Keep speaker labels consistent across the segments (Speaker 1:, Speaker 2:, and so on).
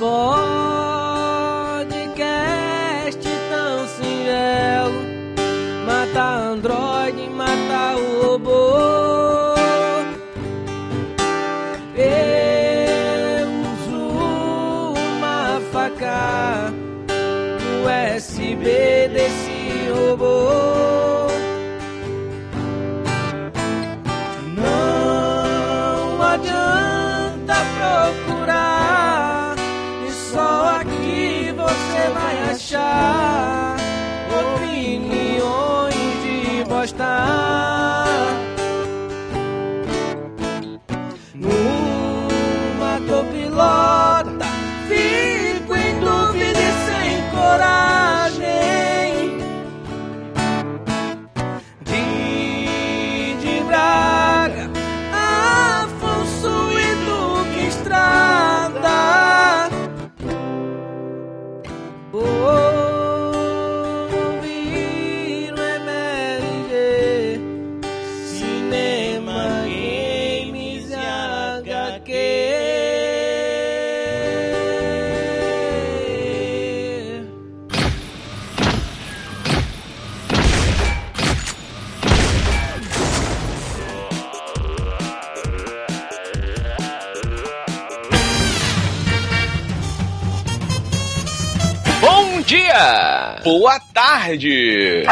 Speaker 1: boy. Boa tarde!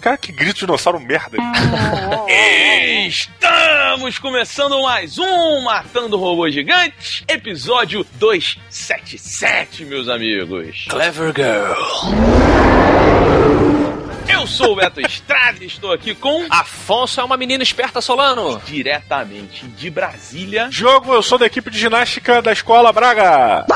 Speaker 2: Cara, que grito de dinossauro merda.
Speaker 1: Estamos começando mais um Matando Robô Gigante, episódio 277, meus amigos.
Speaker 3: Clever Girl.
Speaker 1: Eu sou o Beto Estrada e estou aqui com
Speaker 3: Afonso é uma menina esperta, Solano.
Speaker 1: diretamente de Brasília.
Speaker 2: Jogo, eu sou da equipe de ginástica da escola Braga.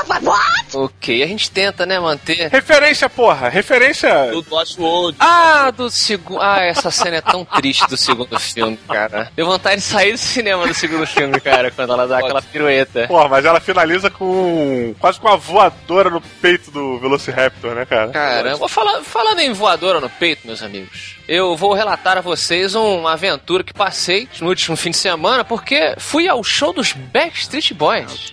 Speaker 3: Ok, a gente tenta, né, manter.
Speaker 2: Referência, porra, referência.
Speaker 1: Do outro.
Speaker 3: Ah, do segundo. Ah, essa cena é tão triste do segundo filme, cara. Deu vontade de sair do cinema do segundo filme, cara, quando ela dá aquela pirueta.
Speaker 2: Porra, mas ela finaliza com. quase com uma voadora no peito do Velociraptor, né, cara?
Speaker 3: Caramba, falar, falando em voadora no peito, meus amigos, eu vou relatar a vocês uma aventura que passei no último fim de semana, porque fui ao show dos Backstreet Boys.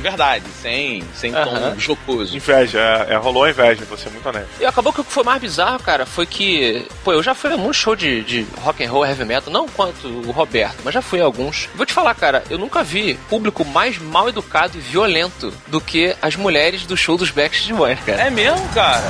Speaker 1: De verdade, sem, sem tom
Speaker 3: Aham.
Speaker 1: jocoso.
Speaker 2: Inveja, é, é, rolou a inveja, vou ser muito honesto.
Speaker 3: E acabou que o que foi mais bizarro, cara, foi que, pô, eu já fui a muito show de, de rock and roll, heavy metal, não quanto o Roberto, mas já fui a alguns. Vou te falar, cara, eu nunca vi público mais mal educado e violento do que as mulheres do show dos Backstreet Boys, cara.
Speaker 1: É mesmo, cara?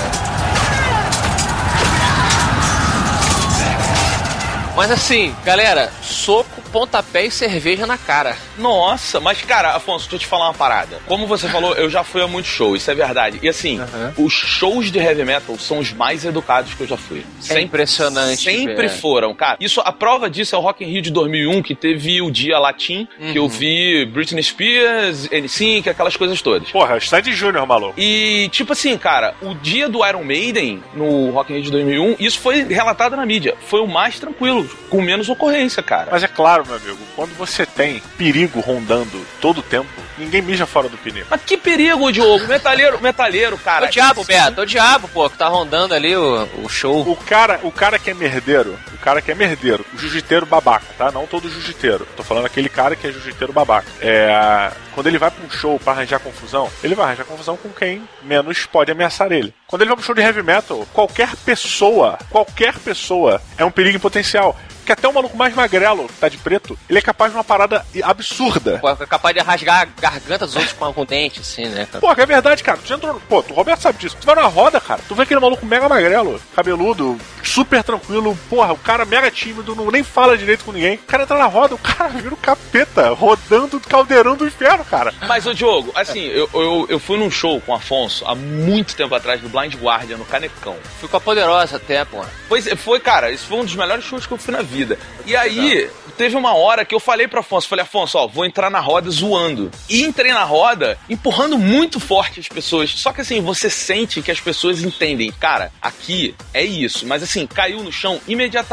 Speaker 3: Mas assim, galera, soco, pontapé e cerveja na cara.
Speaker 1: Nossa, mas cara, Afonso, deixa eu te falar uma parada. Como você falou, eu já fui a muitos shows, isso é verdade. E assim,
Speaker 3: Aham.
Speaker 1: os shows de heavy metal são os mais educados que eu já fui.
Speaker 3: É impressionante,
Speaker 1: Sempre
Speaker 3: velho.
Speaker 1: foram, cara. Isso, a prova disso é o Rock in Rio de 2001, que teve o dia latim, que eu
Speaker 3: Uhum.
Speaker 1: vi Britney Spears, N5, aquelas coisas todas.
Speaker 2: Porra, Stand Júnior, maluco.
Speaker 1: E, tipo assim, cara, o dia do Iron Maiden no Rock in Rio de 2001, isso foi relatado na mídia. Foi o mais tranquilo, com menos ocorrência, cara.
Speaker 2: Mas é claro, meu amigo, quando você tem perigo rondando todo o tempo, ninguém mija fora do pneu.
Speaker 1: Mas que perigo, Diogo. Metalheiro, metalheiro, cara.
Speaker 3: O diabo, Beto, o diabo, pô, que tá rondando ali o, o show.
Speaker 2: O cara, o cara que é merdeiro, o cara que é merdeiro, o jiu-jiteiro babaca, tá? Não todo jiu-jiteiro. Tô falando aquele cara que é jiu-jiteiro babaca. É, quando ele vai pra um show pra arranjar confusão, ele vai arranjar confusão com quem menos pode ameaçar ele. Quando ele vai pro show de heavy metal, qualquer pessoa, qualquer pessoa é um perigo em potencial. Porque até o maluco mais magrelo, que tá de preto, ele é capaz de uma parada absurda.
Speaker 3: Pô, é capaz de rasgar a garganta dos outros com, com dente, assim, né?
Speaker 2: Pô, que é verdade, cara. Tu entrou. Pô, o Roberto sabe disso. Tu vai na roda, cara. Tu vê aquele maluco mega magrelo, cabeludo, super tranquilo. Porra, o cara mega tímido, não nem fala direito com ninguém. O cara entra na roda, o cara vira o capeta, rodando o caldeirão do inferno, cara.
Speaker 1: Mas, ô Diogo, assim, eu, eu, eu fui num show com o Afonso há muito tempo atrás, do Blind Guardian, no Canecão.
Speaker 3: Fui com a poderosa até, pô.
Speaker 1: Pois é, foi, cara, esse foi um dos melhores shows que eu fui na vida. E aí, teve uma hora que eu falei pro Afonso, falei, Afonso, ó, vou entrar na roda zoando. E entrei na roda empurrando muito forte as pessoas. Só que assim, você sente que as pessoas entendem, cara, aqui é isso. Mas assim, caiu no chão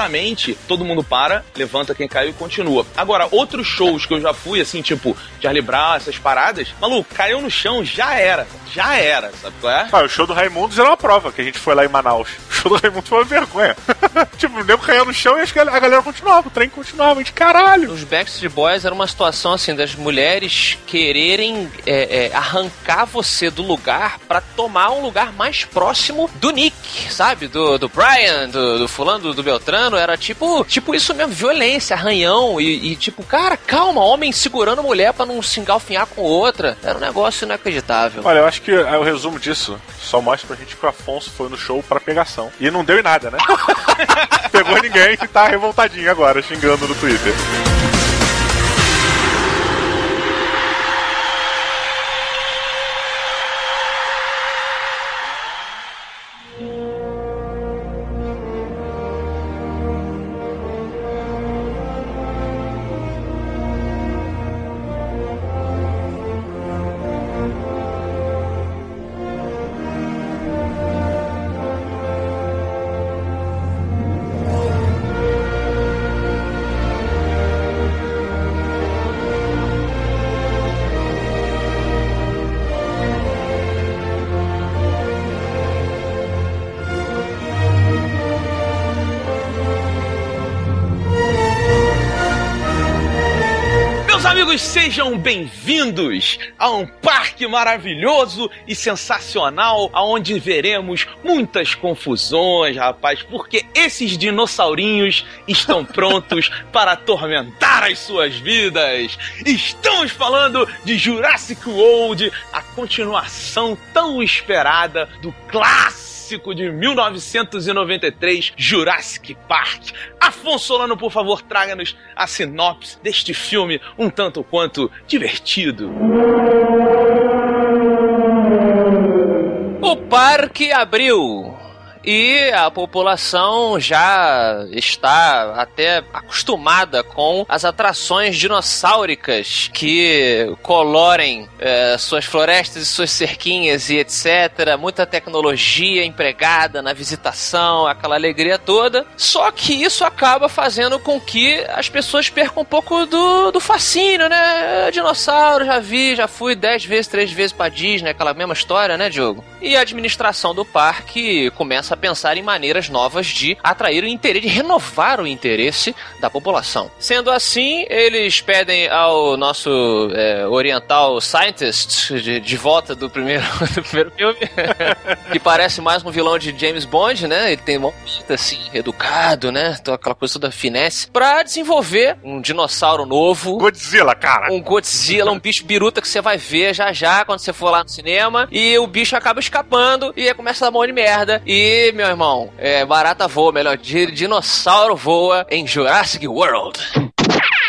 Speaker 1: tranquilamente, todo mundo para, levanta quem caiu e continua. Agora, outros shows que eu já fui, assim, tipo, Charlie Brown, essas paradas, maluco, caiu no chão, já era. Já era, sabe qual é?
Speaker 2: Ah, o show do Raimundos era uma prova que a gente foi lá em Manaus. O show do Raimundos foi uma vergonha. tipo, o nego caiu no chão e a galera continuava, o trem continuava, de caralho.
Speaker 3: Os Backstreet Boys era uma situação assim das mulheres quererem é, é, arrancar você do lugar para tomar um lugar mais próximo do Nick, sabe? Do, do Brian, do, do fulano, do, do Beltrano. Era tipo, tipo isso mesmo, violência, arranhão e, e tipo, cara, calma, homem segurando mulher para não se engalfinhar com outra. Era um negócio inacreditável.
Speaker 2: Olha, eu acho que é, o resumo disso só mostra pra gente que o Afonso foi no show pra pegação. E não deu em nada, né? Pegou ninguém e tá revoltadinho agora, xingando no Twitter.
Speaker 1: Sejam bem-vindos a um parque maravilhoso e sensacional, aonde veremos muitas confusões, rapaz, porque esses dinossaurinhos estão prontos para atormentar as suas vidas. Estamos falando de Jurassic World, a continuação tão esperada do clássico clássico de 1993, Jurassic Park. Afonso Solano, por favor, traga-nos a sinopse deste filme um tanto quanto divertido.
Speaker 3: O parque abriu e a população já está até acostumada com as atrações dinossáuricas que colorem é, suas florestas e suas cerquinhas e etc. Muita tecnologia empregada na visitação, aquela alegria toda. Só que isso acaba fazendo com que as pessoas percam um pouco do, do fascínio, né? Dinossauro, já vi, já fui dez vezes, três vezes pra Disney, aquela mesma história, né, Diogo? E a administração do parque começa a pensar em maneiras novas de atrair o interesse, de renovar o interesse da população. Sendo assim, eles pedem ao nosso é, oriental scientist de, de, volta do primeiro, do primeiro filme, que parece mais um vilão de James Bond, né? Ele tem uma pinta assim, educado, né? Aquela coisa toda finesse, pra desenvolver um dinossauro novo.
Speaker 2: Godzilla, cara!
Speaker 3: Um Godzilla, um bicho biruta que você vai ver já já quando você for lá no cinema. E o bicho acaba escapando e começa a dar mão de merda. E, meu irmão, é, barata voa, melhor, dinossauro voa em Jurassic World.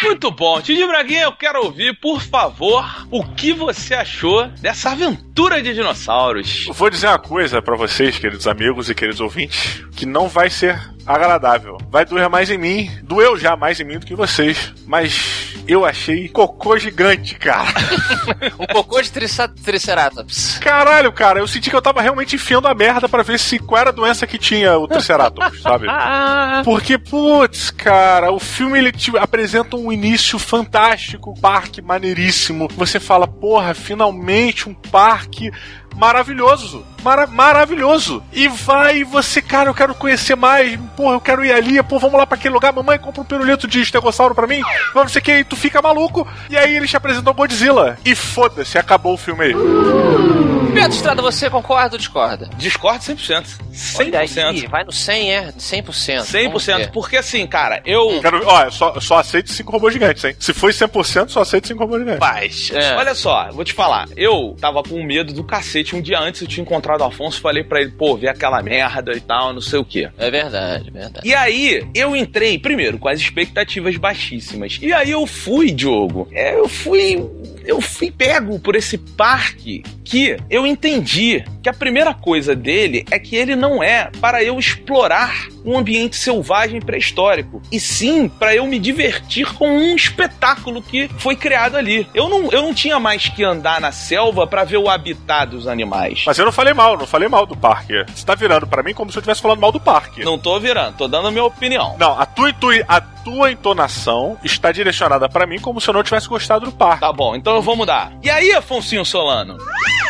Speaker 1: Muito bom. Titi Braguinha, eu quero ouvir, por favor, o que você achou dessa aventura de dinossauros.
Speaker 2: Vou dizer uma coisa para vocês, queridos amigos e queridos ouvintes, que não vai ser agradável. Vai doer mais em mim, doeu já mais em mim do que vocês, mas eu achei cocô gigante, cara.
Speaker 3: um cocô de Triceratops.
Speaker 2: Caralho, cara, eu senti que eu tava realmente enfiando a merda para ver se qual era a doença que tinha o Triceratops, sabe? Porque, putz, cara, o filme ele te apresenta um início fantástico, um parque maneiríssimo. Você fala, porra, finalmente um parque maravilhoso. Mara maravilhoso. E vai, você, cara, eu quero conhecer mais. Porra, eu quero ir ali. Pô, vamos lá pra aquele lugar. Mamãe, compra um pirulito de estegossauro pra mim. Vamos, sei que. E tu fica maluco. E aí eles te apresentam Godzilla. E foda-se, acabou o filme aí.
Speaker 3: Pedro Estrada, você concorda ou discorda?
Speaker 1: Discordo 100%. 100%. Olha
Speaker 3: aí, vai no 100, é? 100%.
Speaker 1: 100%. Porque assim, cara, eu.
Speaker 2: Quero, ó, só, só aceito 5 robôs gigantes, hein? Se foi 100%, só aceito 5 robôs gigantes.
Speaker 1: Paz. É. Olha só, vou te falar. Eu tava com medo do cacete. Um dia antes eu tinha encontrado o Afonso falei para ele, pô, ver aquela merda e tal, não sei o quê.
Speaker 3: É verdade, é verdade.
Speaker 1: E aí, eu entrei, primeiro, com as expectativas baixíssimas. E aí eu fui, Diogo. É, eu fui eu fui pego por esse parque que eu entendi que a primeira coisa dele é que ele não é para eu explorar um ambiente selvagem pré-histórico, e sim para eu me divertir com um espetáculo que foi criado ali. Eu não, eu não tinha mais que andar na selva para ver o habitat dos animais.
Speaker 2: Mas eu não falei mal, não falei mal do parque. Você tá virando para mim como se eu estivesse falando mal do parque.
Speaker 1: Não tô virando, tô dando a minha opinião.
Speaker 2: Não, a tua, a tua entonação está direcionada para mim como se eu não tivesse gostado do parque.
Speaker 1: Tá bom, então eu vou mudar. E aí, Afonso Solano?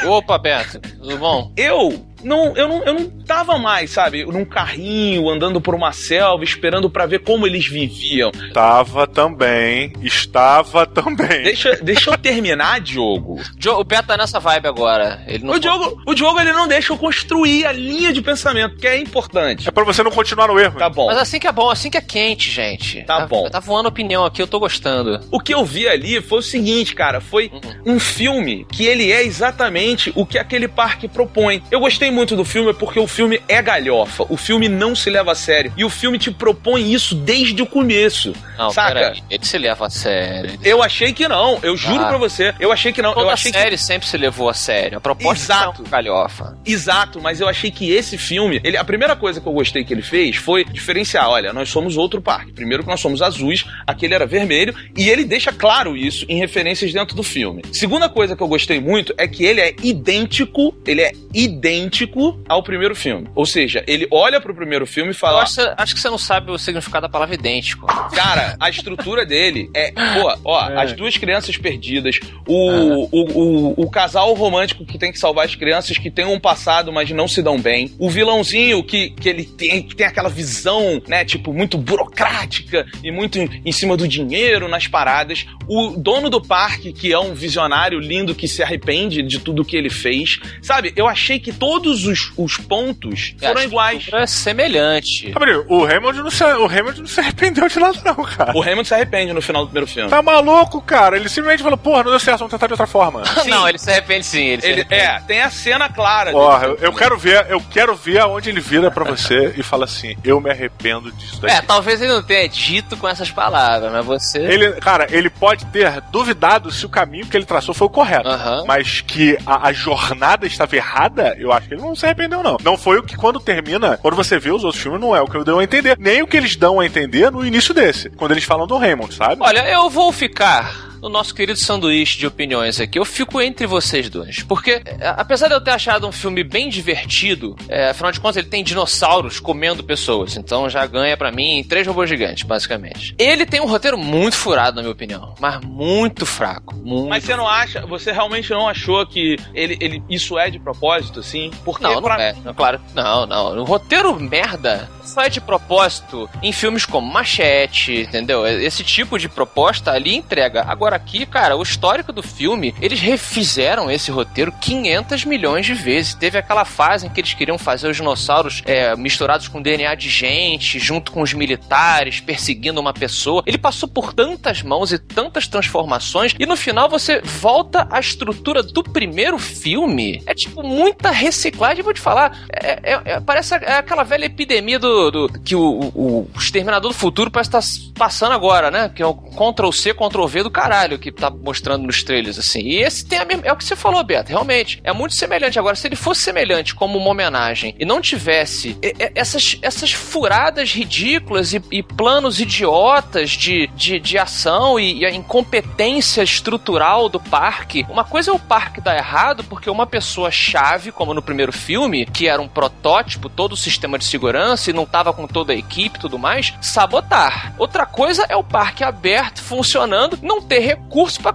Speaker 3: Opa, Beto, tudo bom?
Speaker 1: Eu não, eu não, eu não tava mais, sabe, num carrinho, andando por uma selva, esperando para ver como eles viviam.
Speaker 2: Tava também, estava também.
Speaker 1: Deixa, deixa eu terminar, Diogo.
Speaker 3: O Beto tá nessa vibe agora. Ele não
Speaker 1: o, Diogo, o Diogo, ele não deixa eu construir a linha de pensamento, que é importante.
Speaker 2: É pra você não continuar no erro.
Speaker 1: Tá bom.
Speaker 3: Mas assim que é bom, assim que é quente, gente.
Speaker 1: Tá, tá bom.
Speaker 3: Tá voando opinião aqui, eu tô gostando.
Speaker 1: O que eu vi ali foi o seguinte, cara, foi uhum. um filme que ele é exatamente o que aquele parque propõe. Eu gostei gostei muito do filme porque o filme é galhofa. O filme não se leva a sério. E o filme te propõe isso desde o começo. Não, saca?
Speaker 3: Ele se leva a sério.
Speaker 1: Eu achei que não. Eu juro ah. pra você. Eu achei que não.
Speaker 3: Toda
Speaker 1: eu achei
Speaker 3: série
Speaker 1: que...
Speaker 3: sempre se levou a sério. A proposta
Speaker 1: Exato.
Speaker 3: é galhofa.
Speaker 1: Exato, mas eu achei que esse filme, ele, a primeira coisa que eu gostei que ele fez foi diferenciar. Olha, nós somos outro parque. Primeiro que nós somos azuis, aquele era vermelho, e ele deixa claro isso em referências dentro do filme. Segunda coisa que eu gostei muito é que ele é idêntico, ele é idêntico ao primeiro filme. Ou seja, ele olha pro primeiro filme e fala.
Speaker 3: Acho, acho, que você não sabe o significado da palavra idêntico.
Speaker 1: Cara, a estrutura dele é. Pô, ó, é. as duas crianças perdidas, o, o, o, o, casal romântico que tem que salvar as crianças que tem um passado, mas não se dão bem. O vilãozinho que, que ele tem, que tem aquela visão, né, tipo, muito burocrática e muito em, em cima do dinheiro nas paradas. O dono do parque, que é um visionário lindo que se arrepende de tudo que ele fez. Sabe, eu achei que todos todos os, os pontos foram iguais.
Speaker 3: É semelhante.
Speaker 2: o Hammond, não se, o não se arrependeu de nada, não, cara.
Speaker 1: O Hammond se arrepende no final do primeiro filme.
Speaker 2: Tá maluco, cara? Ele simplesmente falou, porra, não deu certo, vamos tentar de outra forma.
Speaker 3: não, ele se arrepende sim. Ele,
Speaker 1: ele É, tem a cena clara.
Speaker 2: Porra, eu, eu quero ver, eu quero ver aonde ele vira pra você e fala assim, eu me arrependo disso daqui.
Speaker 3: É, talvez ele não tenha dito com essas palavras, mas você...
Speaker 2: Ele, cara, ele pode ter duvidado se o caminho que ele traçou foi o correto. Mas que a, a jornada estava errada, eu acho que ele não se arrependeu, não. Não foi o que quando termina, quando você vê os outros filmes, não é o que eu deu a entender. Nem o que eles dão a entender no início desse. Quando eles falam do Raymond, sabe?
Speaker 3: Olha, eu vou ficar no nosso querido sanduíche de opiniões aqui. Eu fico entre vocês dois. Porque, é, apesar de eu ter achado um filme bem divertido, é, afinal de contas, ele tem dinossauros comendo pessoas. Então já ganha para mim três robôs gigantes, basicamente. Ele tem um roteiro muito furado, na minha opinião. Mas muito fraco. Muito
Speaker 1: mas você não acha, você realmente não achou que ele, ele isso é de propósito, assim?
Speaker 3: Porque não, não é. Claro, não, não. O roteiro merda só é de propósito em filmes como Machete, entendeu? Esse tipo de proposta ali entrega. Agora aqui, cara, o histórico do filme, eles refizeram esse roteiro 500 milhões de vezes. Teve aquela fase em que eles queriam fazer os dinossauros é, misturados com DNA de gente, junto com os militares, perseguindo uma pessoa. Ele passou por tantas mãos e tantas transformações, e no final você volta à estrutura do primeiro filme. É tipo muita reciclagem, vou te falar. É, é, é parece aquela velha epidemia do do, que o, o, o, Exterminador do Futuro parece estar tá passando agora, né? Que é o Ctrl C, Ctrl V do caralho que tá mostrando nos trailers, assim. E esse tem a mesma. É o que você falou, Beto, realmente. É muito semelhante. Agora, se ele fosse semelhante como uma homenagem e não tivesse essas, essas furadas ridículas e, e planos idiotas de, de, de ação e, e a incompetência estrutural do parque, uma coisa é o parque dar errado porque uma pessoa chave, como no primeiro filme, que era um protótipo, todo o sistema de segurança e não tava com toda a equipe e tudo mais, sabotar. Outra coisa é o parque aberto, funcionando, não ter recurso para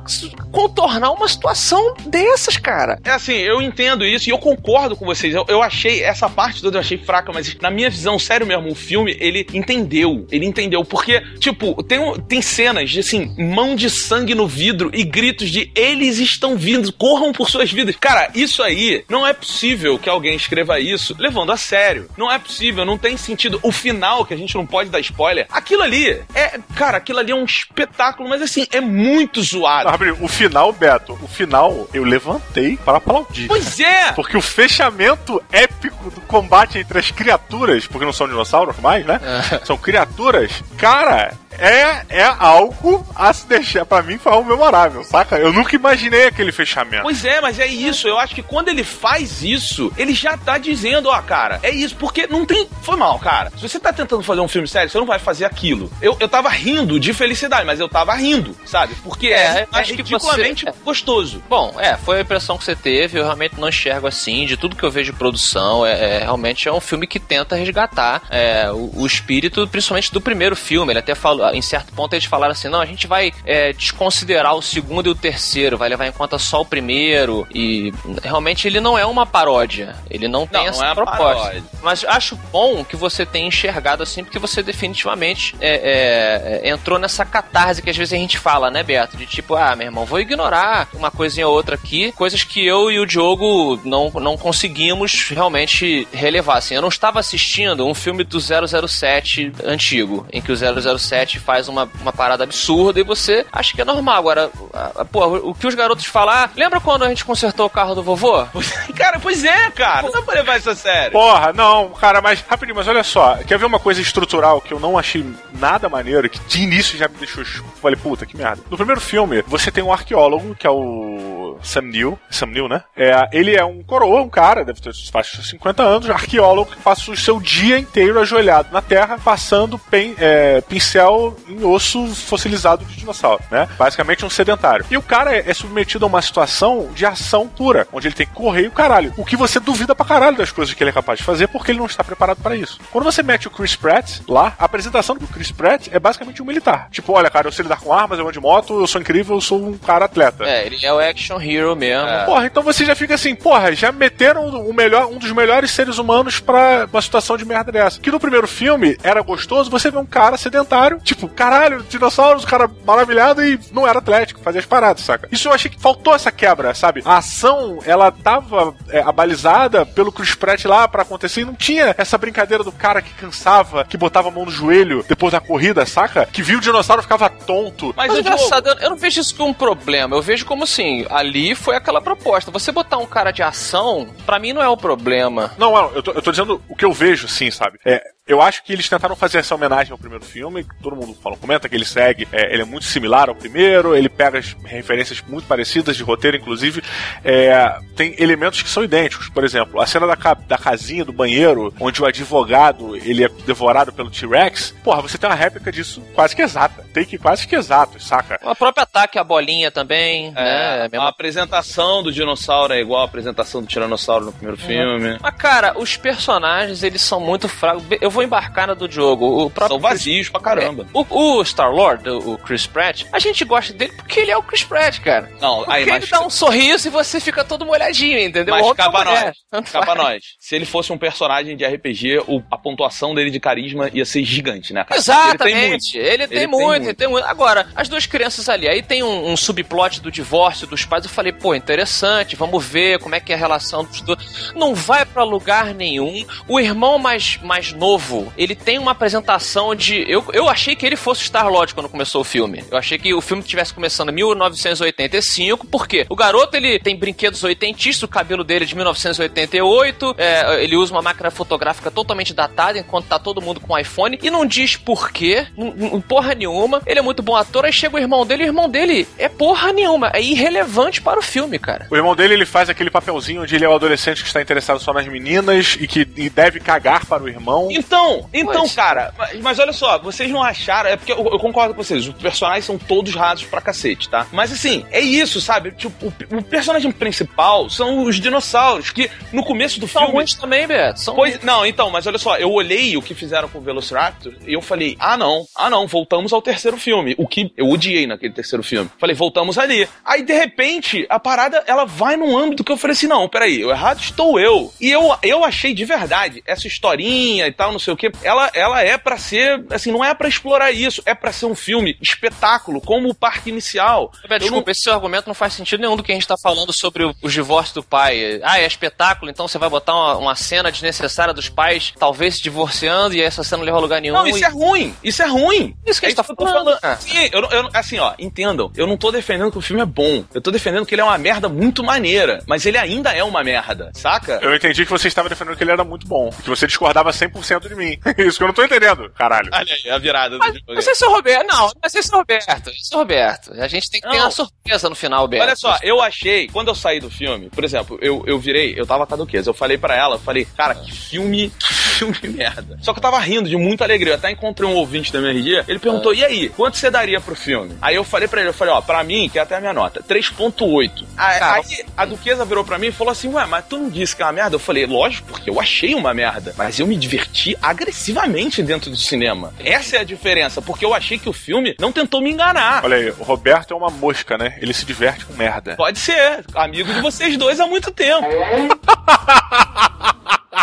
Speaker 3: contornar uma situação dessas, cara.
Speaker 1: É assim, eu entendo isso e eu concordo com vocês. Eu, eu achei, essa parte toda eu achei fraca, mas na minha visão, sério mesmo, o filme, ele entendeu. Ele entendeu. Porque, tipo, tem, tem cenas de, assim, mão de sangue no vidro e gritos de eles estão vindo, corram por suas vidas. Cara, isso aí, não é possível que alguém escreva isso levando a sério. Não é possível, não tem sentido. O final, que a gente não pode dar spoiler, aquilo ali é. Cara, aquilo ali é um espetáculo, mas assim, é muito zoado.
Speaker 2: o final, Beto, o final eu levantei para aplaudir.
Speaker 1: Pois é!
Speaker 2: Porque o fechamento épico do combate entre as criaturas, porque não são dinossauros mais, né? É. São criaturas, cara, é, é algo a se deixar, pra mim, foi algo memorável, saca? Eu nunca imaginei aquele fechamento.
Speaker 1: Pois é, mas é isso. Eu acho que quando ele faz isso, ele já tá dizendo, ó, cara, é isso. Porque não tem. Foi mal, cara. Se você tá tentando fazer um filme sério, você não vai fazer aquilo. Eu, eu tava rindo de felicidade, mas eu tava rindo, sabe? Porque é, é,
Speaker 3: acho
Speaker 1: é
Speaker 3: que
Speaker 1: ridiculamente
Speaker 3: você-
Speaker 1: gostoso.
Speaker 3: Bom, é, foi a impressão que você teve, eu realmente não enxergo assim, de tudo que eu vejo de produção, é, é- realmente é um filme que tenta resgatar é, o, o espírito, principalmente do primeiro filme, ele até falou, em certo ponto eles falaram assim, não, a gente vai é, desconsiderar o segundo e o terceiro, vai levar em conta só o primeiro, e realmente ele não é uma paródia, ele não tem
Speaker 1: Não,
Speaker 3: essa
Speaker 1: não é
Speaker 3: proposta.
Speaker 1: paródia.
Speaker 3: Mas acho bom que você tenha enxergado assim, porque você definitivamente é, é, é, entrou nessa catarse que às vezes a gente fala, né, Beto? De tipo, ah, meu irmão, vou ignorar uma coisinha ou outra aqui, coisas que eu e o Diogo não, não conseguimos realmente relevar. Assim, eu não estava assistindo um filme do 007 antigo, em que o 007 faz uma, uma parada absurda e você acha que é normal. Agora, a- a- pô, o que os garotos falar, lembra quando a gente consertou o carro do vovô?
Speaker 1: Cara, pois é, cara. Não dá pra levar isso a sério.
Speaker 2: Porra, não, cara, mas rapidinho, mas olha só, quer ver uma coisa estrutural que eu não achei nada maneiro, que de início já me deixou. Falei, puta, que merda. No primeiro filme, você tem um arqueólogo, que é o Sam Neill, Sam Neill, né? É, ele é um coroa, um cara, deve ter de 50 anos, arqueólogo que passa o seu dia inteiro ajoelhado na terra, passando pen- é, pincel em osso fossilizado de dinossauro, né? Basicamente um sedentário. E o cara é, é submetido a uma situação de ação pura, onde ele tem que correr e o caralho. O que você duvida pra caralho das coisas que ele é capaz de fazer, porque ele não está preparado para isso. Quando você mete o Chris Pratt lá, a apresentação do Chris Pratt é basicamente um militar. Tipo, olha, cara, eu sei lidar com armas, eu ando de moto, eu sou incrível, eu sou um cara atleta.
Speaker 3: É, ele é o action hero mesmo.
Speaker 2: Porra, então você já fica assim, porra, já meteram o melhor, um dos melhores seres humanos pra uma situação de merda dessa. Que no primeiro filme era gostoso, você vê um cara sedentário, tipo, caralho, dinossauros, cara maravilhado e não era atlético, fazia as paradas, saca? Isso eu achei que faltou essa quebra, sabe? A ação, ela tava é, abalizada pelo Chris Pratt lá pra acontecer e não tinha essa brincadeira do cara que cansava, que botava a mão no joelho depois da corrida, saca? Que viu o dinossauro e ficava tonto.
Speaker 1: Mas,
Speaker 3: Mas, engraçado, eu- eu não vejo isso como um problema. Eu vejo como assim, ali foi aquela proposta. Você botar um cara de ação, pra mim não é o problema.
Speaker 2: Não, não, eu tô, eu tô dizendo o que eu vejo, sim, sabe? É, eu acho que eles tentaram fazer essa homenagem ao primeiro filme. Todo mundo fala, comenta que ele segue. é, ele é muito similar ao primeiro. Ele pega as referências muito parecidas de roteiro, inclusive. É, tem elementos que são idênticos. Por exemplo, a cena da, ca- da casinha, do banheiro, onde o advogado ele é devorado pelo T-Rex. Porra, você tem uma réplica disso quase que exata. Tem que quase que exato, saca?
Speaker 3: O próprio ataque à bolinha também, né?
Speaker 1: É,
Speaker 3: a
Speaker 1: a
Speaker 3: mesma-
Speaker 1: apresentação do dinossauro é igual a apresentação do tiranossauro no primeiro filme.
Speaker 3: Mas, cara, os personagens, eles são muito fracos. Eu vou embarcar na do Diogo. O próprio
Speaker 1: São vazios pra caramba.
Speaker 3: É, o, o Star-Lord, o, o Chris Pratt, a gente gosta dele porque ele é o Chris Pratt, cara.
Speaker 1: Não,
Speaker 3: Porque
Speaker 1: aí,
Speaker 3: ele
Speaker 1: mas,
Speaker 3: dá um sorriso e você fica todo molhadinho, entendeu?
Speaker 1: mas
Speaker 3: mulher,
Speaker 1: nós.
Speaker 3: faz.
Speaker 1: nós. Se ele fosse um personagem de RPG, o- a pontuação dele de carisma ia ser gigante, né, cara? Ele tem muito.
Speaker 3: Exatamente. Ele tem,
Speaker 1: Ele tem
Speaker 3: muito,
Speaker 1: muito.
Speaker 3: ele tem muito. Agora, as duas crianças ali, aí tem um, um subplot do divórcio dos pais. Eu falei, pô, interessante, vamos ver como é que é a relação dos dois. Não vai pra lugar nenhum. O irmão mais, mais novo, ele tem uma apresentação de. Eu, eu achei que ele fosse Star-Lord quando começou o filme. Eu achei que o filme tivesse começando em 1985, porque o garoto ele tem brinquedos oitentistas, o cabelo dele é de 1988, é, ele usa uma máquina fotográfica totalmente datada, enquanto tá todo mundo com iPhone, e não diz porquê, não- não- porra nenhuma. Ele é muito bom ator, aí chega o irmão dele, e o irmão dele é porra nenhuma, é irrelevante para o filme, cara.
Speaker 2: O irmão dele, ele faz aquele papelzinho onde ele é o adolescente que está interessado só nas meninas e que e deve cagar para o irmão.
Speaker 1: Então, então,
Speaker 3: Pois.
Speaker 1: cara, mas, olha só, vocês não acharam. É porque eu, eu concordo com vocês, os personagens são todos rasos pra cacete, tá? Mas assim, é isso, sabe? Tipo, o, o personagem principal são os dinossauros, que no começo do
Speaker 3: São
Speaker 1: filme.
Speaker 3: também, Beto. São
Speaker 1: Pois, não, então, mas olha só, eu olhei o que fizeram com o Velociraptor e eu falei, ah não, ah não, voltamos ao terceiro filme. O que eu odiei naquele terceiro filme. Falei, voltamos ali. Aí, de repente, a parada, ela vai num âmbito que eu falei assim, não, peraí, o errado estou eu. E eu, eu achei de verdade, essa historinha e tal, não sei o que, ela, ela é pra ser, assim, não é pra explorar isso, é pra ser um filme espetáculo, como o parque inicial.
Speaker 3: Desculpa, esse seu argumento não faz sentido nenhum do que a gente tá falando sobre o, os divórcios do pai. Ah, é espetáculo, então você vai botar uma, uma cena desnecessária dos pais talvez se divorciando e essa cena não leva a lugar nenhum.
Speaker 1: Não, isso
Speaker 3: e-
Speaker 1: é ruim. Isso é ruim.
Speaker 3: Isso que a gente tá falando, cara.
Speaker 1: Sim, eu, não- eu não- assim, ó, entendam. Eu não tô defendendo que o filme é bom. Eu tô defendendo que ele é uma merda muito maneira. Mas ele ainda é uma merda, saca?
Speaker 2: Eu entendi que você estava defendendo que ele era muito bom, que você discordava 100% de mim. Isso que eu não tô entendendo, caralho.
Speaker 1: Olha aí, a virada do
Speaker 3: Mas,
Speaker 1: jogo.
Speaker 3: mas esse é o Roberto. Não, mas esse é o Roberto. Esse é o Roberto. A gente tem que ter
Speaker 1: Não.
Speaker 3: uma surpresa no final, Beto.
Speaker 1: Olha só, eu achei, quando eu saí do filme, por exemplo, eu, eu virei, eu tava caduquesa, eu falei pra ela, eu falei, cara, que filme, que filme merda. Só que eu tava rindo de muita alegria, eu até encontrei um ouvinte da MRG, ele perguntou, e aí, quanto você daria pro filme? Aí eu falei pra ele, eu falei, ó, pra mim, que é até a minha nota, 3.8. Aí,
Speaker 3: Cara,
Speaker 1: aí a Duquesa virou pra mim e falou assim, ué, mas tu não disse que é uma merda? Eu falei, lógico, porque eu achei uma merda, mas eu me diverti agressivamente dentro do cinema. Essa é a diferença, porque eu achei que o filme não tentou me enganar.
Speaker 2: Olha aí, o Roberto é uma mosca, né? Ele se diverte com merda.
Speaker 1: Pode ser. Amigo de vocês dois há muito tempo.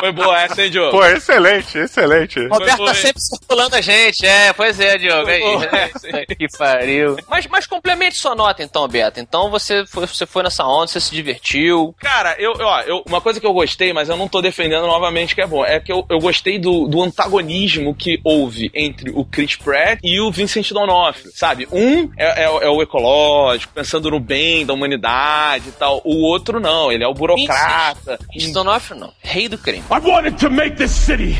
Speaker 1: Foi boa essa, hein, Diogo?
Speaker 2: Pô, excelente, excelente.
Speaker 3: O Roberto tá sempre circulando a gente, é, pois é, Diogo. Aí.
Speaker 1: Foi, foi.
Speaker 3: que pariu. Mas, mas complemente sua nota então, Beto. Então você foi, você foi nessa onda, você se divertiu.
Speaker 1: Cara, eu, ó, eu, uma coisa que eu gostei, mas eu não tô defendendo novamente que é bom, é que eu, eu gostei do, do antagonismo que houve entre o Chris Pratt e o Vincent D'Onofrio, sabe? Um é, é, é o ecológico, pensando no bem da humanidade e tal. O outro não, ele é o burocrata.
Speaker 3: Vincent D'Onofrio não, rei do crime.
Speaker 4: I wanted to make this city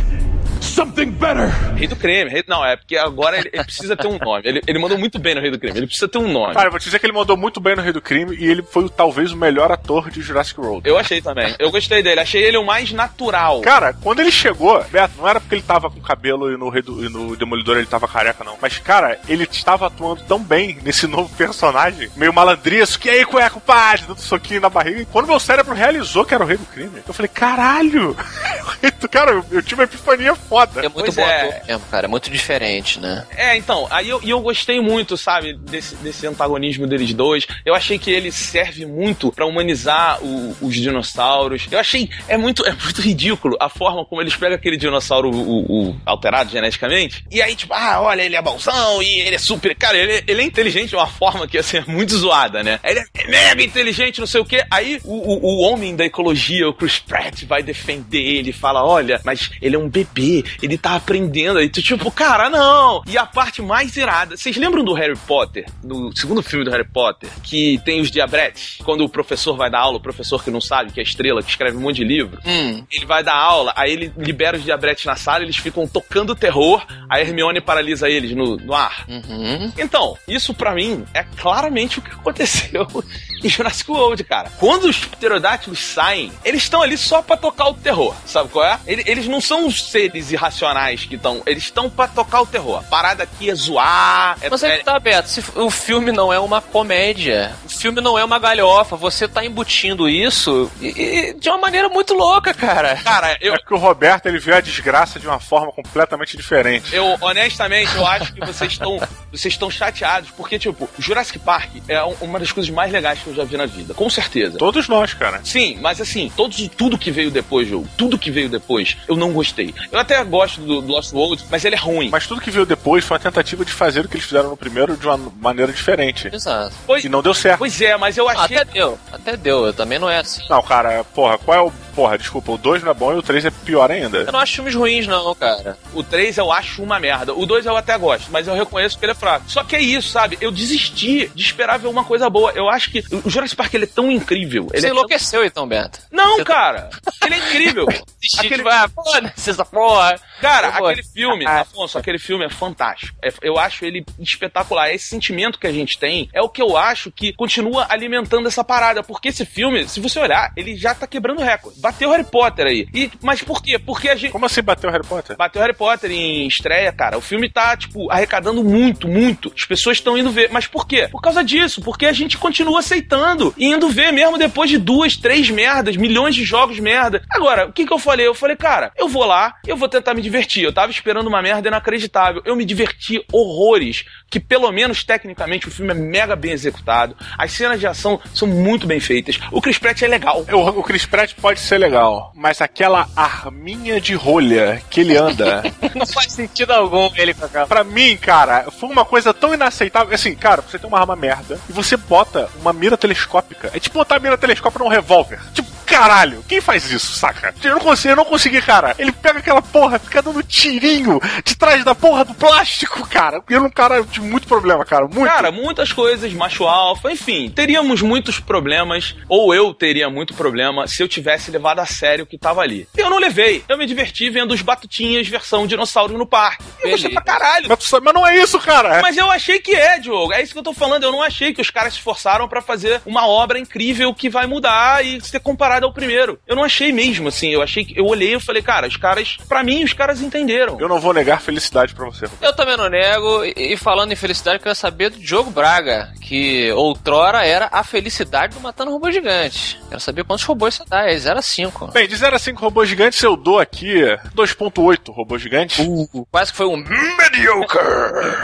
Speaker 4: something better.
Speaker 1: Rei do creme, rei, não, é porque agora ele, ele precisa ter um nome. Ele, ele mandou muito bem no Rei do Crime, ele precisa ter um nome.
Speaker 2: Cara, eu vou te dizer que ele mandou muito bem no Rei do Crime e ele foi talvez o melhor ator de Jurassic World.
Speaker 1: Eu achei também. Eu gostei dele. Achei ele o mais natural.
Speaker 2: Cara, quando ele chegou, Beto, não era porque ele tava com cabelo e no, Rei do- e no Demolidor ele tava careca, não. Mas, cara, ele estava atuando tão bem nesse novo personagem, meio malandrisco, que aí, cueca, compadre, dando soquinho na barriga. E quando meu cérebro realizou que era o Rei do Crime, eu falei, caralho! cara, eu, eu tive uma epifania foda.
Speaker 3: É muito
Speaker 1: Pois
Speaker 3: bom
Speaker 1: é.
Speaker 3: mesmo, cara. É muito diferente, né?
Speaker 1: É, então, aí eu, eu gostei muito, sabe, desse, desse antagonismo deles dois. Eu achei que ele serve muito pra humanizar o- os dinossauros. Eu achei, é muito, é muito ridículo a forma como eles pegam aquele dinossauro o, o alterado geneticamente. E aí, tipo, ah, olha, ele é bonzão e ele é super. Cara, ele, ele é inteligente de uma forma que, assim, é muito zoada, né? Ele é mega inteligente, não sei o quê. Aí o, o, o homem da ecologia, o Chris Pratt, vai defender ele, fala: olha, mas ele é um bebê, ele tá aprendendo. Aí tu, tipo, cara, não. E a parte mais irada, vocês lembram do Harry Potter, do segundo filme do Harry Potter, que tem os diabretes? Quando o professor vai dar aula, o professor que não sabe, que é estrela, que escreve um monte de livro,
Speaker 3: Hum.
Speaker 1: ele vai dar aula, aí ele libera os diabretes na sala, eles ficam tocando terror, a Hermione paralisa eles no, no ar.
Speaker 3: Uhum.
Speaker 1: Então, isso pra mim é claramente o que aconteceu em Jurassic World, cara. Quando os pterodátilos saem, eles estão ali só pra tocar o terror, sabe qual é? Ele- Eles não são os seres irracionais que estão, eles estão pra tocar o terror. A parada aqui é zoar, é,
Speaker 3: Mas é
Speaker 1: é-
Speaker 3: que tá, Beto, se o filme não é uma comédia, o filme não é uma galhofa, você tá embutindo isso e- e de uma maneira muito louca, cara.
Speaker 1: Cara, eu,
Speaker 2: É porque o Roberto ele viu a desgraça de uma forma completamente diferente.
Speaker 1: Eu, honestamente, eu acho que vocês estão vocês estão chateados, porque, tipo, Jurassic Park é um- uma das coisas mais legais que eu já vi na vida, com certeza.
Speaker 2: Todos nós, cara.
Speaker 1: Sim, mas assim, todos, tudo que veio depois, jogo, tudo que veio depois, eu não gostei. Eu até gosto do, do Lost World, mas ele é ruim.
Speaker 2: Mas tudo que veio depois foi uma tentativa de fazer o que eles fizeram no primeiro de uma maneira diferente.
Speaker 3: Exato.
Speaker 1: Pois,
Speaker 2: E não deu certo.
Speaker 1: pois é, mas eu achei.
Speaker 3: até deu, até deu, eu também não é assim.
Speaker 2: Não, cara, porra, qual é o. Porra, desculpa, o 2 não é bom e o 3 é pior ainda.
Speaker 3: Eu não acho filmes ruins, não, cara.
Speaker 1: O 3 eu acho uma merda. O 2 eu até gosto, mas eu reconheço que ele é fraco. Só que é isso, sabe? Eu desisti de esperar ver uma coisa boa. Eu acho que o Jurassic Park ele é tão incrível. Ele
Speaker 3: Você
Speaker 1: é tão-
Speaker 3: enlouqueceu então, Beto.
Speaker 1: Não, cara! Ele é incrível!
Speaker 3: Aquele...
Speaker 1: Aquele-
Speaker 3: Vai, foda-se essa porra.
Speaker 1: Cara,
Speaker 3: Eu vou-
Speaker 1: aquele filme,
Speaker 3: Ah.
Speaker 1: Afonso, aquele filme é fantástico. É- eu acho ele espetacular. Esse sentimento que a gente tem é o que eu acho que continua alimentando essa parada. Porque esse filme, se você olhar, ele já tá quebrando recorde. Bateu Harry Potter aí. E, mas por quê? Porque a gente.
Speaker 2: Como assim bateu Harry Potter?
Speaker 1: Bateu Harry Potter em estreia, cara. O filme tá, tipo, arrecadando muito, muito. As pessoas estão indo ver. Mas por quê? Por causa disso. Porque a gente continua aceitando e indo ver mesmo depois de duas, três merdas, milhões de jogos merda. Agora, o que que eu falei? Eu falei, cara, eu vou lá, eu vou tentar me divertir. Eu tava esperando uma merda inacreditável. Eu me diverti horrores. Que pelo menos tecnicamente o filme é mega bem executado. As cenas de ação são muito bem feitas. O Chris Pratt é legal.
Speaker 2: O, o Chris Pratt pode ser legal, mas aquela arminha de rolha que ele anda,
Speaker 3: Não faz sentido algum ele com aquela.
Speaker 2: pra mim, cara, foi uma coisa tão inaceitável. Assim, cara, você tem uma arma merda e você bota uma mira telescópica. É tipo botar a mira telescópica num revólver. Tipo, caralho. Quem faz isso, saca? Eu não consigo, eu não consegui, cara. Ele pega aquela porra, fica dando tirinho de trás da porra do plástico, cara. Eu não, cara, eu tive muito problema, cara. Muito.
Speaker 1: Cara, muitas coisas, macho alfa, enfim, teríamos muitos problemas, ou eu teria muito problema se eu tivesse levado a sério o que tava ali. Eu não levei. Eu me diverti vendo os batutinhas versão dinossauro no parque. Eu gostei pra caralho.
Speaker 2: mas, mas não é isso, cara.
Speaker 1: Mas eu achei que é, Diogo. É isso que eu tô falando. Eu não achei que os caras se esforçaram pra fazer uma obra incrível que vai mudar e ser comparada ao primeiro. Eu não achei mesmo, assim. Eu achei que. Eu olhei e falei, cara, os caras. Pra mim, os caras entenderam.
Speaker 2: Eu não vou negar felicidade pra você.
Speaker 3: Eu também não nego, e e falando em felicidade, eu quero saber do Diogo Braga, que outrora era a felicidade do Matando Robô Gigante. Quero saber quantos robôs você dá, é 0 a 5.
Speaker 2: Bem, de 0 a 5 robôs gigantes, eu dou aqui 2.8 robôs gigantes.
Speaker 3: Uh, quase que foi um
Speaker 2: Mediocre!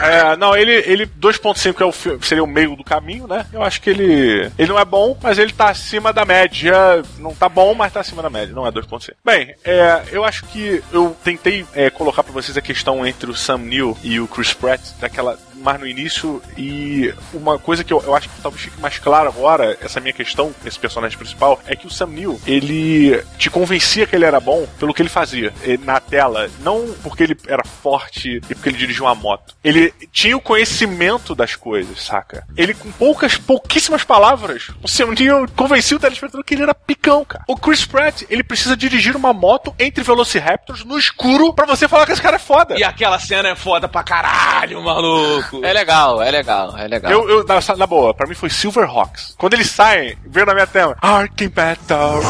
Speaker 2: É, não, ele, ele 2.5 é o, seria o meio do caminho, né? Eu acho que ele ele não é bom, mas ele tá acima da média. Não tá bom, mas tá acima da média, não é 2.5. Bem, é, eu acho que eu tentei é, colocar pra vocês a questão entre o Sam Neill e o Chris Pratt, daquela mais no início, e uma coisa que eu, eu acho que talvez fique mais claro agora, essa minha questão, esse personagem principal, é que o Sam Neill, ele te convencia que ele era bom pelo que ele fazia eh, na tela, não porque ele era forte e porque ele dirigia uma moto. Ele tinha o conhecimento das coisas, saca? Ele com poucas, pouquíssimas palavras, o Sam Neill convencia o telespectador que ele era picão, cara. O Chris Pratt, ele precisa dirigir uma moto entre Velociraptors no escuro pra você falar que esse cara é foda.
Speaker 1: E aquela cena é foda pra caralho, maluco.
Speaker 3: É legal, é legal, é legal.
Speaker 2: Eu, eu na, na boa, pra mim foi Silverhawks. Quando eles saem, veio na minha tela, Arcing Battle.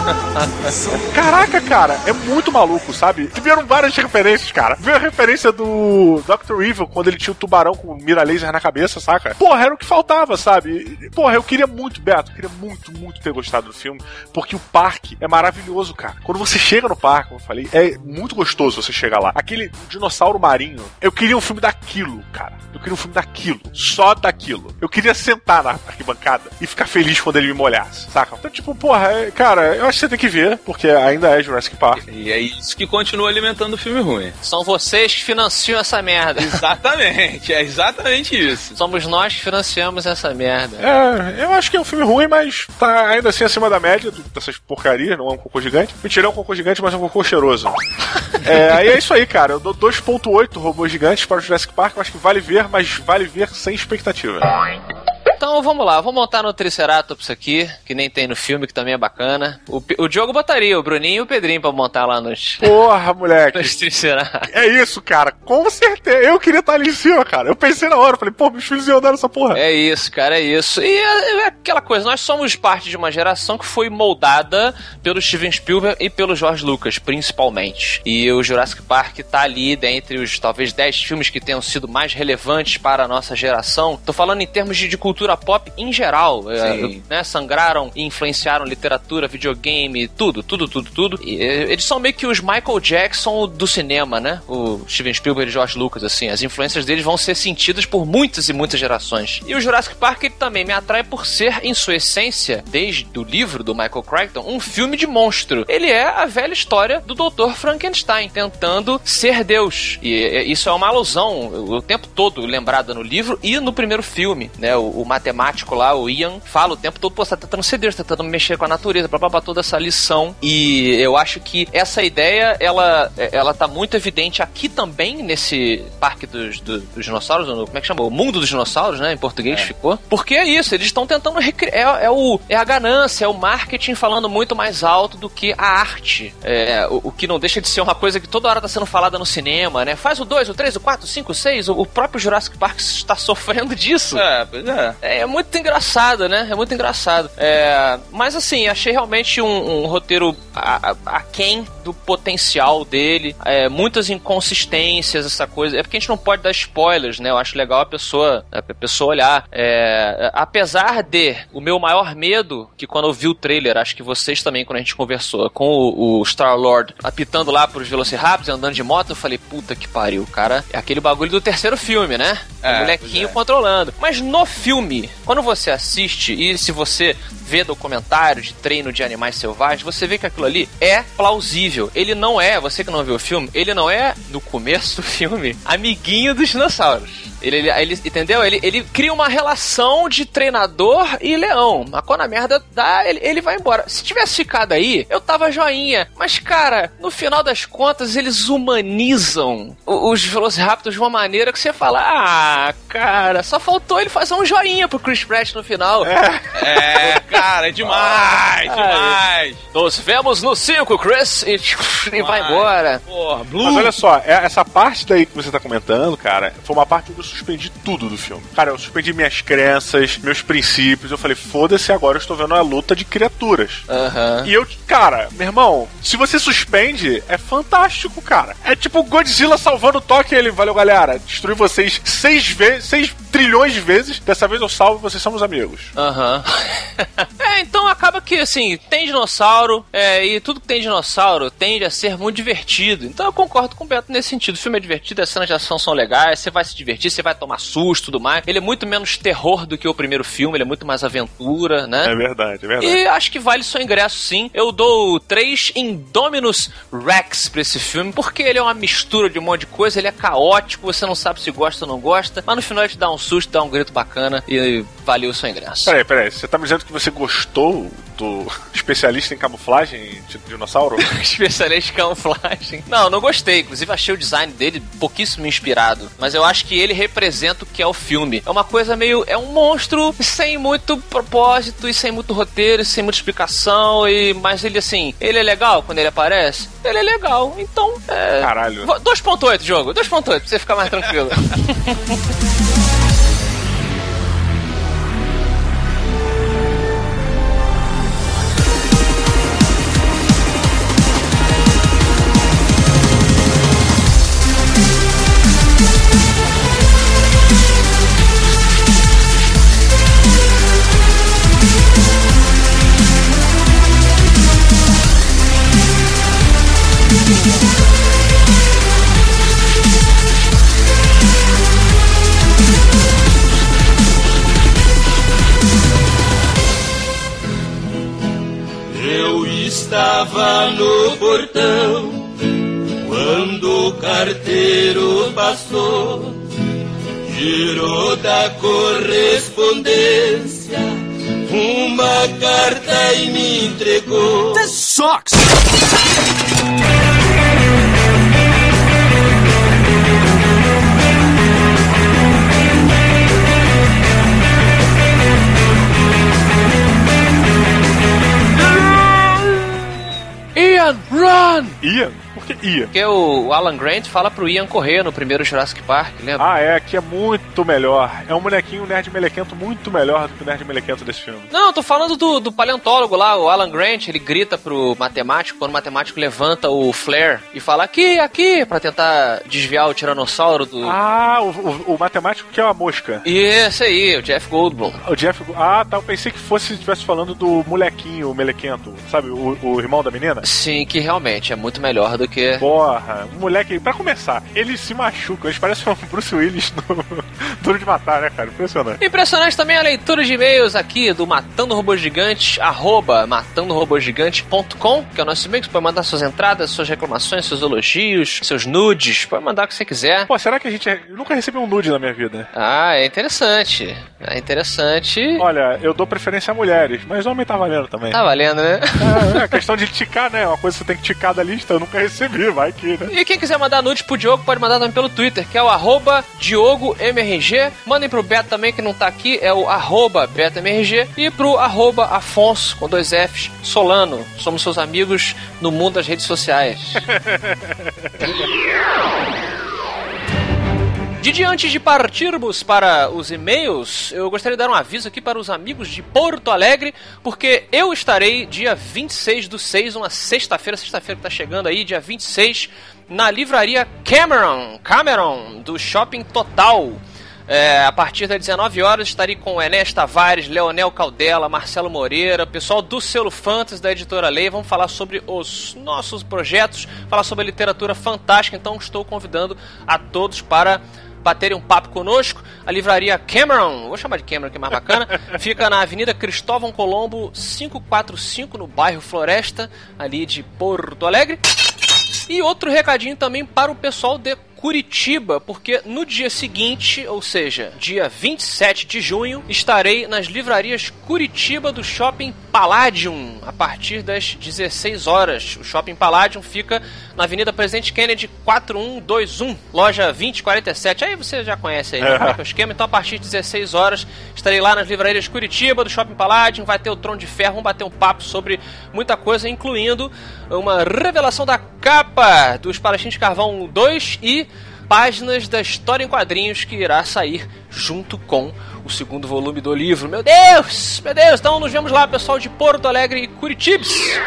Speaker 2: Caraca, cara, é muito maluco, sabe? Tiveram várias referências, cara. Veio a referência do Dr. Evil quando ele tinha o tubarão com mira laser na cabeça, saca? Porra, era o que faltava, sabe? Porra, eu queria muito, Beto, eu queria muito, muito ter gostado do filme, porque o parque é maravilhoso, cara. Quando você chega no parque, como eu falei, é muito gostoso você chegar lá. Aquele dinossauro marinho, eu queria um filme daquilo, cara. Eu queria um filme daquilo, só daquilo. Eu queria sentar na arquibancada e ficar feliz quando ele me molhasse, saca? Então, tipo, porra, é- cara, eu acho você tem que ver, porque ainda é Jurassic Park.
Speaker 1: E é isso que continua alimentando o filme ruim.
Speaker 3: São vocês que financiam essa merda.
Speaker 1: Exatamente, é exatamente isso.
Speaker 3: Somos nós que financiamos essa merda.
Speaker 2: É, eu acho que é um filme ruim, mas tá ainda assim acima da média dessas porcarias, não é um cocô gigante. Mentira, é um cocô gigante, mas é um cocô cheiroso. é, aí é isso aí, cara. Eu dou 2.8 robôs gigantes para o Jurassic Park, eu acho que vale ver, mas vale ver sem expectativa.
Speaker 3: Então vamos lá, vamos montar no Triceratops aqui, que nem tem no filme, que também é bacana. O, o Diogo botaria o Bruninho e o Pedrinho pra montar lá nos,
Speaker 2: Porra, moleque.
Speaker 3: nos Triceratops.
Speaker 2: É isso, cara. Com certeza. Eu queria estar ali em cima, cara. Eu pensei na hora, falei, pô, meus filhos iam dar essa porra.
Speaker 3: É isso, cara, é isso. E é, é aquela coisa, nós somos parte de uma geração que foi moldada pelo Steven Spielberg e pelo George Lucas, principalmente. E o Jurassic Park tá ali dentre os talvez 10 filmes que tenham sido mais relevantes para a nossa geração. Tô falando em termos de, de cultura pop em geral. é, né, sangraram e influenciaram literatura, videogame, tudo, tudo, tudo, tudo. E, é, eles são meio que os Michael Jackson do cinema, né? O Steven Spielberg e George Lucas, assim. As influências deles vão ser sentidas por muitas e muitas gerações. E o Jurassic Park ele também me atrai por ser, em sua essência, desde o livro do Michael Crichton, um filme de monstro. Ele é a velha história do Dr. Frankenstein tentando ser Deus. E é, isso é uma alusão o tempo todo lembrada no livro e no primeiro filme, né? O, o matemático lá, o Ian, fala o tempo todo, pô, você tá tentando ser Deus, tá tentando mexer com a natureza, blá, toda essa lição. E eu acho que essa ideia, ela, ela tá muito evidente aqui também, nesse parque dos, do- dos dinossauros, no- como é que chama? O mundo dos dinossauros, né? Em português ficou. Porque é isso, eles estão tentando recriar. É, é o, é a ganância, é o marketing falando muito mais alto do que a arte. É, o, o que não deixa de ser uma coisa que toda hora tá sendo falada no cinema, né? Faz o 2, o 3, o 4, o 5, o 6. O, o próprio Jurassic Park está sofrendo disso.
Speaker 1: É, pois é.
Speaker 3: É, é muito engraçado, né? É muito engraçado. É, mas assim, achei realmente um, um roteiro aquém do potencial dele. É, muitas inconsistências, essa coisa. É porque a gente não pode dar spoilers, né? Eu acho legal a pessoa, a pessoa olhar. É, apesar de o meu maior medo, que quando eu vi o trailer, acho que vocês também, quando a gente conversou, com o, o Star-Lord apitando lá pros Velociraptors, andando de moto, eu falei, puta que pariu, cara. É aquele bagulho do terceiro filme, né?
Speaker 1: É,
Speaker 3: o molequinho
Speaker 1: é.
Speaker 3: controlando. Mas no filme, quando você assiste e se você vê documentários de treino de animais selvagens, você vê que aquilo ali é plausível. Ele não é, você que não viu o filme, ele não é, no começo do filme, amiguinho dos dinossauros. Ele, ele, ele- entendeu? Ele, ele cria uma relação de treinador e leão. Mas quando a merda dá, ele, ele vai embora. Se tivesse ficado aí, eu tava joinha. Mas, cara, no final das contas, eles humanizam os Velociraptors de uma maneira que você fala: Ah, cara, só faltou ele fazer um joinha pro Chris Pratt no final.
Speaker 1: É, cara, é demais, demais.
Speaker 3: Nos vemos no 5, Chris! E, e vai embora.
Speaker 1: Porra, Blue.
Speaker 2: Mas olha só, é- essa parte daí que você tá comentando, cara, foi uma parte que eu suspendi tudo do filme. Cara, eu suspendi minhas crenças, meus princípios. Eu falei, foda-se, agora eu estou vendo a luta de criaturas.
Speaker 3: Aham.
Speaker 2: E eu, cara, meu irmão, se você suspende, é fantástico, cara. É tipo Godzilla salvando o Toque ele, valeu galera, destruí vocês seis vezes, seis trilhões de vezes, dessa vez eu salvo e vocês somos amigos.
Speaker 3: Aham. é, então acaba que, assim, tem dinossauro, é, e tudo que tem dinossauro tende a ser muito divertido. Então eu concordo com o Beto nesse sentido. O filme é divertido, as cenas de ação são legais, você vai se divertir, você vai tomar susto e tudo mais. Ele é muito menos terror do que o primeiro filme, ele é muito mais aventura, né?
Speaker 2: É verdade, é verdade.
Speaker 3: E acho que vale seu ingresso sim. Eu dou 3 Indominus Rex pra esse filme, porque ele é uma mistura de um monte de coisa, ele é caótico, você não sabe se gosta ou não gosta, mas no final ele te dá um susto, dá um grito bacana e valeu o seu ingresso.
Speaker 2: Peraí, peraí, você tá me dizendo que você gostou do especialista em camuflagem de dinossauro?
Speaker 3: Especialista em camuflagem. Não, não gostei. Inclusive, achei o design dele pouquíssimo inspirado. Mas eu acho que ele representa o que é o filme. É uma coisa meio. É um monstro sem muito propósito e sem muito roteiro, sem muita explicação. E, mas ele, assim, ele é legal quando ele aparece? Ele é legal. Então, é.
Speaker 2: Caralho.
Speaker 3: 2.8, jogo. 2.8, pra você ficar mais tranquilo.
Speaker 5: estava no portão quando o carteiro passou, girou da correspondência uma carta e me entregou.
Speaker 3: Ian, run!
Speaker 2: Ian? Por que Ian?
Speaker 3: Porque o Alan Grant fala pro Ian correr no primeiro Jurassic Park, lembra?
Speaker 2: Ah, é, aqui é muito melhor. É um bonequinho nerd melequento muito melhor do que o nerd melequento desse filme.
Speaker 3: Não, tô falando do, do paleontólogo lá, o Alan Grant, ele grita pro matemático, quando o matemático levanta o flare e fala aqui, aqui, pra tentar desviar o tiranossauro do...
Speaker 2: Ah, o, o- o matemático que é uma mosca.
Speaker 3: E esse aí, o Jeff Goldblum.
Speaker 2: O Jeff. Ah, tá. Eu pensei que fosse estivesse falando do molequinho, melequento. Sabe, o, o irmão da menina?
Speaker 3: Sim, que realmente é muito melhor do que...
Speaker 2: Porra, o moleque, pra começar, ele se machuca. Eles parecem um Bruce Willis no Duro de Matar, né, cara? Impressionante.
Speaker 3: Impressionante também a leitura de e-mails aqui do Matando Robôs Gigantes, arroba matandorobôsgigante.com, que é o nosso e-mail, que você pode mandar suas entradas, suas reclamações, seus elogios, seus nudes, pode mandar o que você quiser.
Speaker 2: Pô, será que a gente. Eu nunca recebi um nude na minha vida.
Speaker 3: Ah, é interessante. É interessante.
Speaker 2: Olha, eu dou preferência a mulheres, mas homem tá valendo também.
Speaker 3: Tá valendo, né?
Speaker 2: É, é questão de ticar, né? Uma coisa que você tem que ticar da lista, eu nunca recebi, vai que, né?
Speaker 3: E quem quiser mandar nude pro Diogo, pode mandar também pelo Twitter, que é o arroba DiogoMRG. Mandem pro Beto também, que não tá aqui, é o arroba BetoMRG. E pro arroba Afonso, com dois Fs, Solano. Somos seus amigos no mundo das redes sociais. Didi, antes de partirmos para os e-mails, eu gostaria de dar um aviso aqui para os amigos de Porto Alegre, porque eu estarei dia 26 do 6, uma sexta-feira, sexta-feira que está chegando aí, dia 26, na livraria Cameron, Cameron, do Shopping Total. É, a partir das 19 horas estarei com Enéas Tavares, Leonel Caldela, Marcelo Moreira, pessoal do Selo Fantasy da Editora Lei. Vamos falar sobre os nossos projetos, falar sobre a literatura fantástica. Então estou convidando a todos para baterem um papo conosco. A livraria Cameron, vou chamar de Cameron que é mais bacana, fica na Avenida Cristóvão Colombo 545, no bairro Floresta, ali de Porto Alegre. E outro recadinho também para o pessoal de Curitiba, porque no dia seguinte, ou seja, dia 27 de junho, estarei nas livrarias Curitiba do Shopping Palladium a partir das 16 horas. O Shopping Palladium fica na Avenida Presidente Kennedy 4121, loja 2047. Aí você já conhece aí, né? É é o esquema? Então a partir de 16 horas estarei lá nas livrarias Curitiba do Shopping Palladium, vai ter o Trono de Ferro, vamos bater um papo sobre muita coisa, incluindo uma revelação da capa do Espadachim de Carvão 2 e páginas da história em quadrinhos que irá sair junto com o segundo volume do livro. Meu Deus! Meu Deus! Então nos vemos lá, pessoal de Porto Alegre e Curitibes!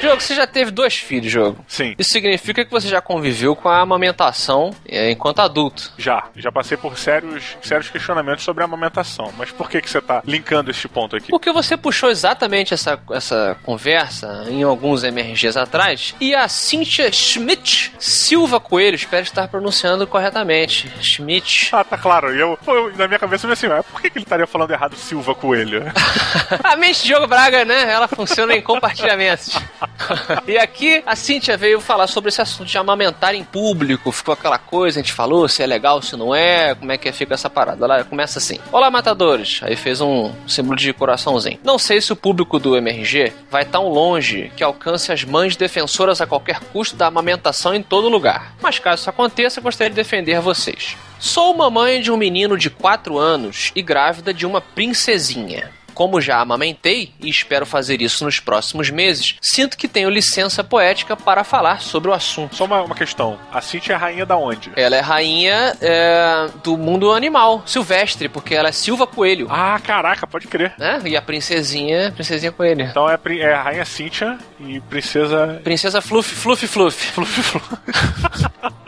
Speaker 3: Jogo, você já teve dois filhos, jogo.
Speaker 2: Sim.
Speaker 3: Isso significa que você já conviveu com a amamentação é, enquanto adulto.
Speaker 2: Já, já passei por sérios, sérios questionamentos sobre a amamentação. Mas por que, que você tá linkando este ponto aqui?
Speaker 3: Porque você puxou exatamente essa, essa conversa em alguns MRGs atrás e a Cynthia Schmidt Silva Coelho, espero estar pronunciando corretamente. Schmidt.
Speaker 2: Ah, tá claro. Eu, eu, na minha cabeça, eu assim, mas por que, que ele estaria falando errado Silva Coelho?
Speaker 3: a mente de Diogo Braga, né? Ela funciona em compartilhamentos. e aqui a Cíntia veio falar sobre esse assunto de amamentar em público. Ficou aquela coisa, a gente falou se é legal, se não é, como é que fica essa parada. Ela começa assim: Olá, matadores. Aí fez um símbolo de coraçãozinho. Não sei se o público do MRG vai tão longe que alcance as mães defensoras a qualquer custo da amamentação em todo lugar. Mas caso isso aconteça, gostaria de defender vocês. Sou mamãe de um menino de 4 anos e grávida de uma princesinha. Como já amamentei e espero fazer isso nos próximos meses, sinto que tenho licença poética para falar sobre o assunto.
Speaker 2: Só uma, uma questão: a Cintia é rainha da onde?
Speaker 3: Ela é rainha é, do mundo animal, silvestre, porque ela é Silva Coelho.
Speaker 2: Ah, caraca, pode crer.
Speaker 3: Né? E a princesinha, princesinha Coelho.
Speaker 2: Então é, é a rainha Cintia e princesa.
Speaker 3: Princesa Fluff, Fluff, Fluff.
Speaker 2: Fluff, Fluff.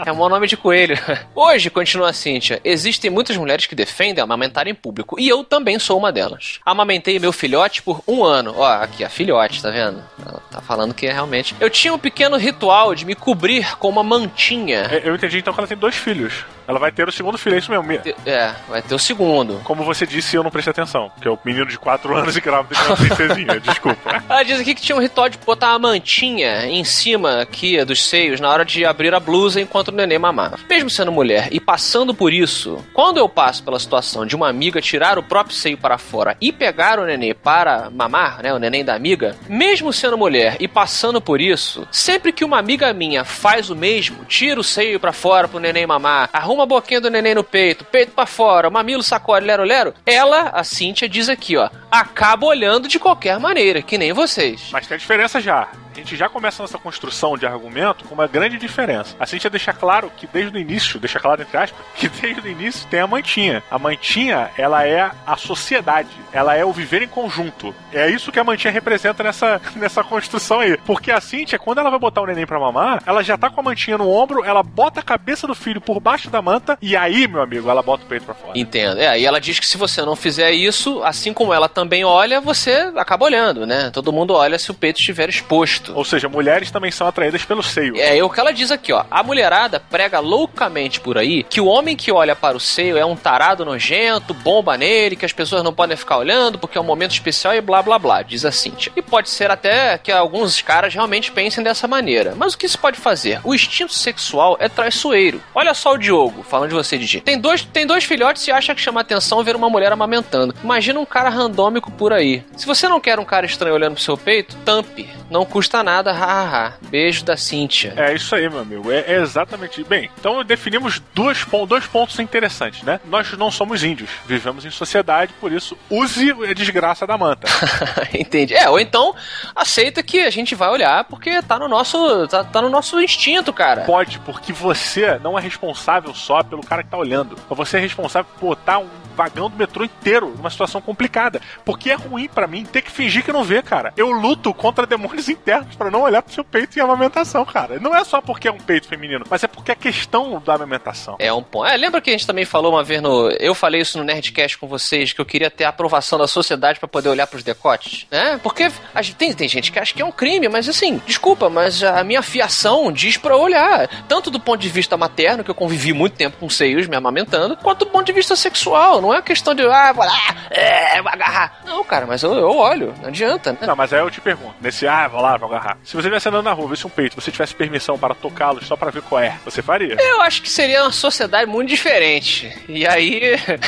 Speaker 3: é um nome de coelho. Hoje, continua a Cíntia, existem muitas mulheres que defendem amamentar em público, e eu também sou uma delas. Amamentei meu filhote por um ano. Ó, aqui, a filhote, tá vendo? Ela tá falando que é realmente. Eu tinha um pequeno ritual de me cobrir com uma mantinha.
Speaker 2: Eu entendi então que ela tem dois filhos. Ela vai ter o segundo filho, é isso mesmo.
Speaker 3: É, vai ter o segundo.
Speaker 2: Como você disse, eu não prestei atenção. Que é o menino de 4 anos e grávida de uma princesinha. Desculpa.
Speaker 3: Ela diz aqui que tinha um ritual de botar uma mantinha em cima aqui dos seios na hora de abrir a blusa enquanto o neném mamava. Mesmo sendo mulher e passando por isso, quando eu passo pela situação de uma amiga tirar o próprio seio para fora e pegar o neném para mamar, né, o neném da amiga, mesmo sendo mulher e passando por isso, sempre que uma amiga minha faz o mesmo, tira o seio para fora pro neném mamar, arruma a boquinha do neném no peito, peito para fora, mamilo sacode, lero lero, ela, a Cíntia, diz aqui, ó, acaba olhando de qualquer maneira, que nem vocês.
Speaker 2: Mas tem diferença já. A gente já começa nossa construção de argumento com uma grande diferença. A Cintia deixa claro que desde o início, deixa claro entre aspas, que desde o início tem a mantinha. A mantinha, ela é a sociedade, ela é o viver em conjunto. É isso que a mantinha representa nessa, nessa construção aí. Porque a Cintia, quando ela vai botar o neném pra mamar, ela já tá com a mantinha no ombro, ela bota a cabeça do filho por baixo da manta e aí, meu amigo, ela bota o peito pra fora.
Speaker 3: Entendo. É, e ela diz que se você não fizer isso, assim como ela também olha, você acaba olhando, né? Todo mundo olha se o peito estiver exposto.
Speaker 2: Ou seja, mulheres também são atraídas pelo seio.
Speaker 3: É, é o que ela diz aqui, ó. A mulherada prega loucamente por aí que o homem que olha para o seio é um tarado nojento, bomba nele, que as pessoas não podem ficar olhando porque é um momento especial e blá blá blá, diz a Cintia. E pode ser até que alguns caras realmente pensem dessa maneira. Mas o que se pode fazer? O instinto sexual é traiçoeiro. Olha só o Diogo, falando de você, Didi. Tem dois, tem dois filhotes e acha que chama atenção ver uma mulher amamentando. Imagina um cara randômico por aí. Se você não quer um cara estranho olhando pro seu peito, tampe. Não custa nada, hahaha. Beijo da Cíntia.
Speaker 2: É isso aí, meu amigo. É, é exatamente. Bem, então definimos dois, dois pontos interessantes, né? Nós não somos índios, vivemos em sociedade, por isso use a desgraça da manta.
Speaker 3: Entendi. É, ou então aceita que a gente vai olhar porque tá no nosso tá, tá no nosso instinto, cara.
Speaker 2: Pode, porque você não é responsável só pelo cara que tá olhando. Você é responsável por botar um vagão do metrô inteiro numa situação complicada. Porque é ruim para mim ter que fingir que não vê, cara. Eu luto contra demônios internos para não olhar pro seu peito em amamentação, cara. Não é só porque é um peito feminino, mas é porque é questão da amamentação.
Speaker 3: É um ponto. É, lembra que a gente também falou uma vez no. Eu falei isso no Nerdcast com vocês, que eu queria ter a aprovação da sociedade para poder olhar pros decotes, né? Porque a gente, tem, tem gente que acha que é um crime, mas assim, desculpa, mas a minha fiação diz pra olhar. Tanto do ponto de vista materno, que eu convivi muito tempo com seios me amamentando, quanto do ponto de vista sexual Não é questão de, ah, vou lá, é, vou agarrar. Não, cara, mas eu, eu olho, não adianta, né?
Speaker 2: Não, mas aí eu te pergunto, nesse, ah, vou lá, vou agarrar. Se você estivesse andando na rua, visse um peito, você tivesse permissão para tocá-lo só para ver qual é, você faria?
Speaker 3: Eu acho que seria uma sociedade muito diferente. E aí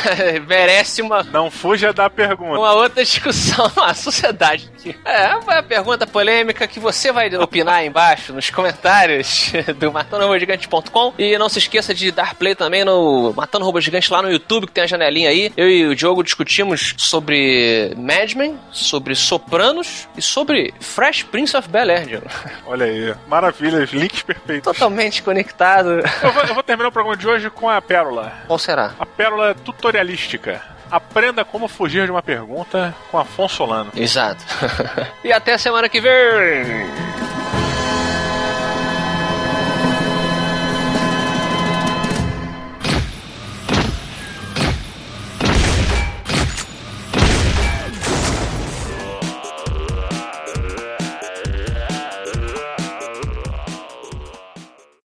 Speaker 3: merece uma,
Speaker 2: Não fuja da pergunta.
Speaker 3: uma outra discussão. A sociedade. É, uma pergunta polêmica que você vai opinar aí embaixo nos comentários do matandorobogigante.com. E não se esqueça de dar play também no Matando Robô Gigante lá no YouTube, que tem a janelinha aí. Eu e o Diogo discutimos sobre Mad Men, sobre Sopranos e sobre Fresh Prince of Bel-Air, Diogo.
Speaker 2: Olha aí, maravilha, links perfeitos.
Speaker 3: Totalmente conectado.
Speaker 2: Eu vou, eu vou terminar o programa de hoje com a pérola.
Speaker 3: Qual será?
Speaker 2: A pérola tutorialística. Aprenda como fugir de uma pergunta com Afonso Solano.
Speaker 3: Exato. e até a semana que vem!